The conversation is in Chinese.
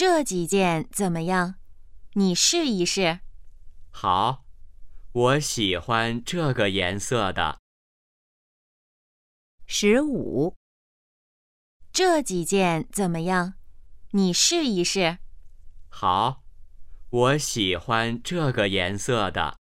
这几件怎么样？你试一试。好我喜欢这个颜色的。十五。这几件怎么样？你试一试。好我喜欢这个颜色的。